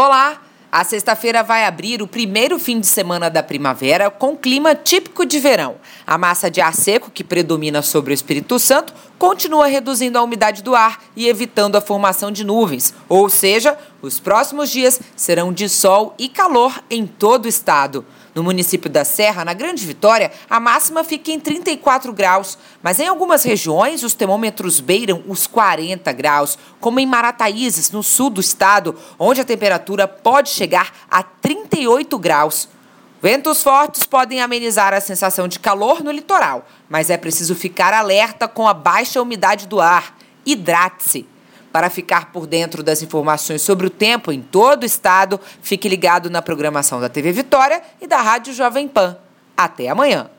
Olá! A sexta-feira vai abrir o primeiro fim de semana da primavera com clima típico de verão. A massa de ar seco que predomina sobre o Espírito Santo continua reduzindo a umidade do ar e evitando a formação de nuvens. Ou seja, os próximos dias serão de sol e calor em todo o estado. No município da Serra, na Grande Vitória, a máxima fica em 34 graus, mas em algumas regiões os termômetros beiram os 40 graus, como em Marataízes, no sul do estado, onde a temperatura pode chegar a 38 graus. Ventos fortes podem amenizar a sensação de calor no litoral, mas é preciso ficar alerta com a baixa umidade do ar. Hidrate-se. Para ficar por dentro das informações sobre o tempo em todo o estado, fique ligado na programação da TV Vitória e da Rádio Jovem Pan. Até amanhã.